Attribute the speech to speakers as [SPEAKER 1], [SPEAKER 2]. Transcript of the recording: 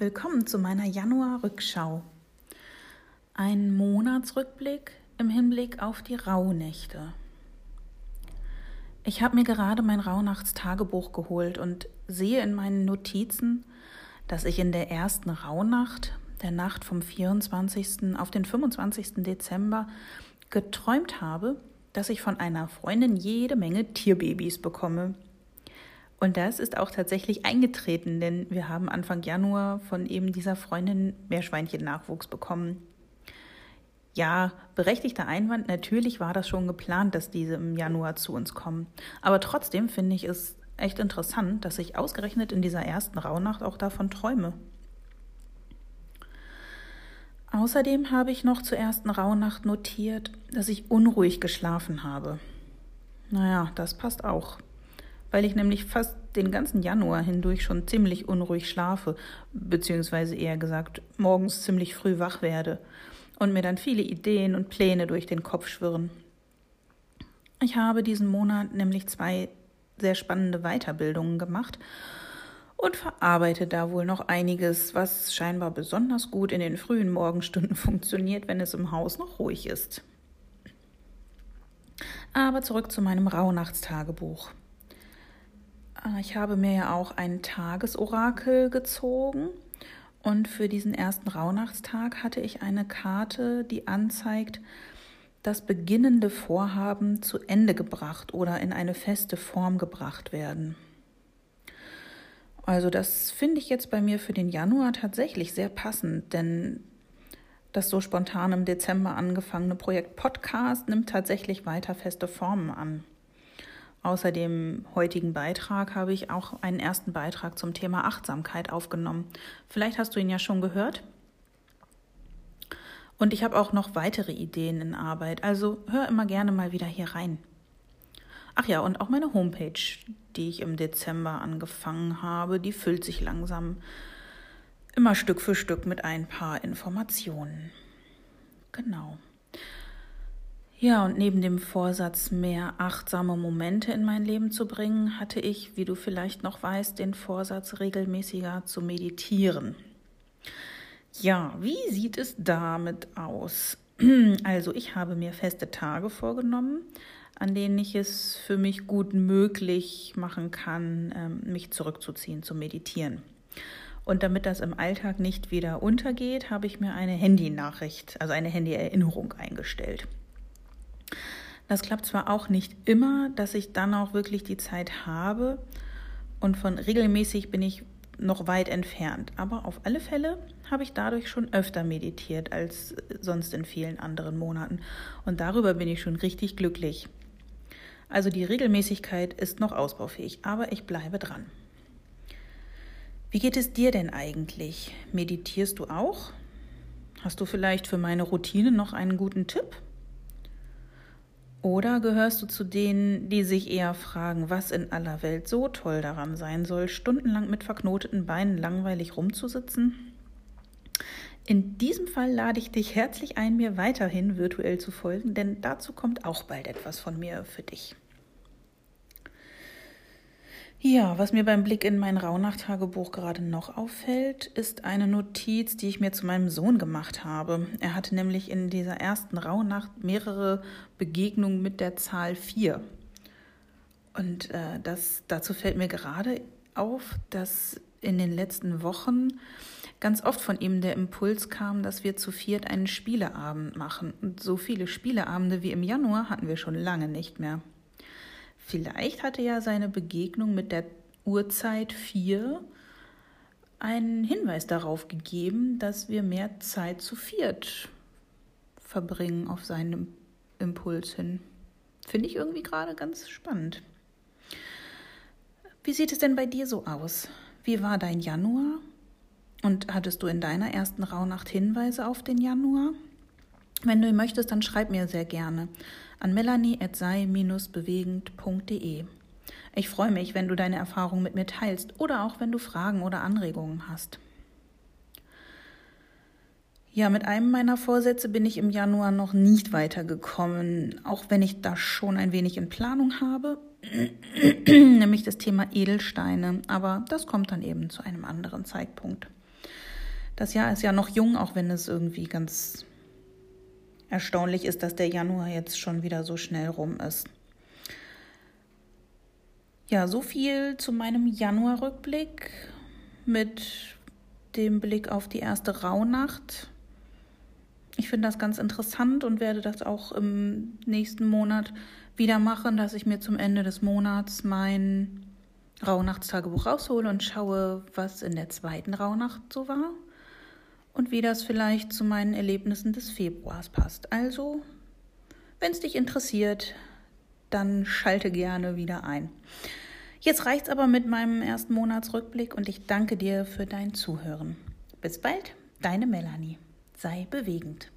[SPEAKER 1] willkommen zu meiner Januar-Rückschau. Ein Monatsrückblick im Hinblick auf die Rauhnächte. Ich habe mir gerade mein Rauhnachtstagebuch geholt und sehe in meinen Notizen, dass ich in der ersten Rauhnacht, der Nacht vom 24. auf den 25. Dezember, geträumt habe, dass ich von einer Freundin jede Menge Tierbabys bekomme. Und das ist auch tatsächlich eingetreten, denn wir haben Anfang Januar von eben dieser Freundin Meerschweinchen-Nachwuchs bekommen. Ja, berechtigter Einwand, natürlich war das schon geplant, dass diese im Januar zu uns kommen. Aber trotzdem finde ich es echt interessant, dass ich ausgerechnet in dieser ersten Rauhnacht auch davon träume. Außerdem habe ich noch zur ersten Rauhnacht notiert, dass ich unruhig geschlafen habe. Naja, das passt auch weil ich nämlich fast den ganzen Januar hindurch schon ziemlich unruhig schlafe, beziehungsweise eher gesagt morgens ziemlich früh wach werde und mir dann viele Ideen und Pläne durch den Kopf schwirren. Ich habe diesen Monat nämlich zwei sehr spannende Weiterbildungen gemacht und verarbeite da wohl noch einiges, was scheinbar besonders gut in den frühen Morgenstunden funktioniert, wenn es im Haus noch ruhig ist. Aber zurück zu meinem Rauhnachtstagebuch. Ah, ich habe mir ja auch ein Tagesorakel gezogen und für diesen ersten Rauhnachtstag hatte ich eine Karte, die anzeigt, das beginnende Vorhaben zu Ende gebracht oder in eine feste Form gebracht werden. Also das finde ich jetzt bei mir für den Januar tatsächlich sehr passend, denn das so spontan im Dezember angefangene Projekt Podcast nimmt tatsächlich weiter feste Formen an. Außer dem heutigen Beitrag habe ich auch einen ersten Beitrag zum Thema Achtsamkeit aufgenommen. Vielleicht hast du ihn ja schon gehört. Und ich habe auch noch weitere Ideen in Arbeit, also hör immer gerne mal wieder hier rein. Ach ja, und auch meine Homepage, die ich im Dezember angefangen habe, die füllt sich langsam immer Stück für Stück mit ein paar Informationen. Genau. Ja, und neben dem Vorsatz, mehr achtsame Momente in mein Leben zu bringen, hatte ich, wie du vielleicht noch weißt, den Vorsatz, regelmäßiger zu meditieren. Ja, wie sieht es damit aus? Also, ich habe mir feste Tage vorgenommen, an denen ich es für mich gut möglich machen kann, ähm, mich zurückzuziehen, zu meditieren. Und damit das im Alltag nicht wieder untergeht, habe ich mir eine Handynachricht, also eine Handyerinnerung eingestellt. Das klappt zwar auch nicht immer, dass ich dann auch wirklich die Zeit habe und von regelmäßig bin ich noch weit entfernt, aber auf alle Fälle habe ich dadurch schon öfter meditiert als sonst in vielen anderen Monaten und darüber bin ich schon richtig glücklich. Also die Regelmäßigkeit ist noch ausbaufähig, aber ich bleibe dran. Wie geht es dir denn eigentlich? Meditierst du auch? Hast du vielleicht für meine Routine noch einen guten Tipp? Oder gehörst du zu denen, die sich eher fragen, was in aller Welt so toll daran sein soll, stundenlang mit verknoteten Beinen langweilig rumzusitzen? In diesem Fall lade ich dich herzlich ein, mir weiterhin virtuell zu folgen, denn dazu kommt auch bald etwas von mir für dich. Ja, was mir beim Blick in mein Rauhnacht-Tagebuch gerade noch auffällt, ist eine Notiz, die ich mir zu meinem Sohn gemacht habe. Er hatte nämlich in dieser ersten Rauhnacht mehrere Begegnungen mit der Zahl 4. Und äh, das, dazu fällt mir gerade auf, dass in den letzten Wochen ganz oft von ihm der Impuls kam, dass wir zu viert einen Spieleabend machen. Und so viele Spieleabende wie im Januar hatten wir schon lange nicht mehr. Vielleicht hatte ja seine Begegnung mit der Uhrzeit 4 einen Hinweis darauf gegeben, dass wir mehr Zeit zu viert verbringen auf seinem Impuls hin. Finde ich irgendwie gerade ganz spannend. Wie sieht es denn bei dir so aus? Wie war dein Januar? Und hattest du in deiner ersten Rauhnacht Hinweise auf den Januar? Wenn du möchtest, dann schreib mir sehr gerne an melanie.sei-bewegend.de. Ich freue mich, wenn du deine Erfahrungen mit mir teilst oder auch wenn du Fragen oder Anregungen hast. Ja, mit einem meiner Vorsätze bin ich im Januar noch nicht weitergekommen, auch wenn ich das schon ein wenig in Planung habe, nämlich das Thema Edelsteine, aber das kommt dann eben zu einem anderen Zeitpunkt. Das Jahr ist ja noch jung, auch wenn es irgendwie ganz erstaunlich ist, dass der Januar jetzt schon wieder so schnell rum ist. Ja, so viel zu meinem Januarrückblick mit dem Blick auf die erste Rauhnacht. Ich finde das ganz interessant und werde das auch im nächsten Monat wieder machen, dass ich mir zum Ende des Monats mein Rauhnachtstagebuch raushole und schaue, was in der zweiten Rauhnacht so war und wie das vielleicht zu meinen Erlebnissen des Februars passt. Also, wenn es dich interessiert, dann schalte gerne wieder ein. Jetzt reicht's aber mit meinem ersten Monatsrückblick und ich danke dir für dein Zuhören. Bis bald, deine Melanie. Sei bewegend.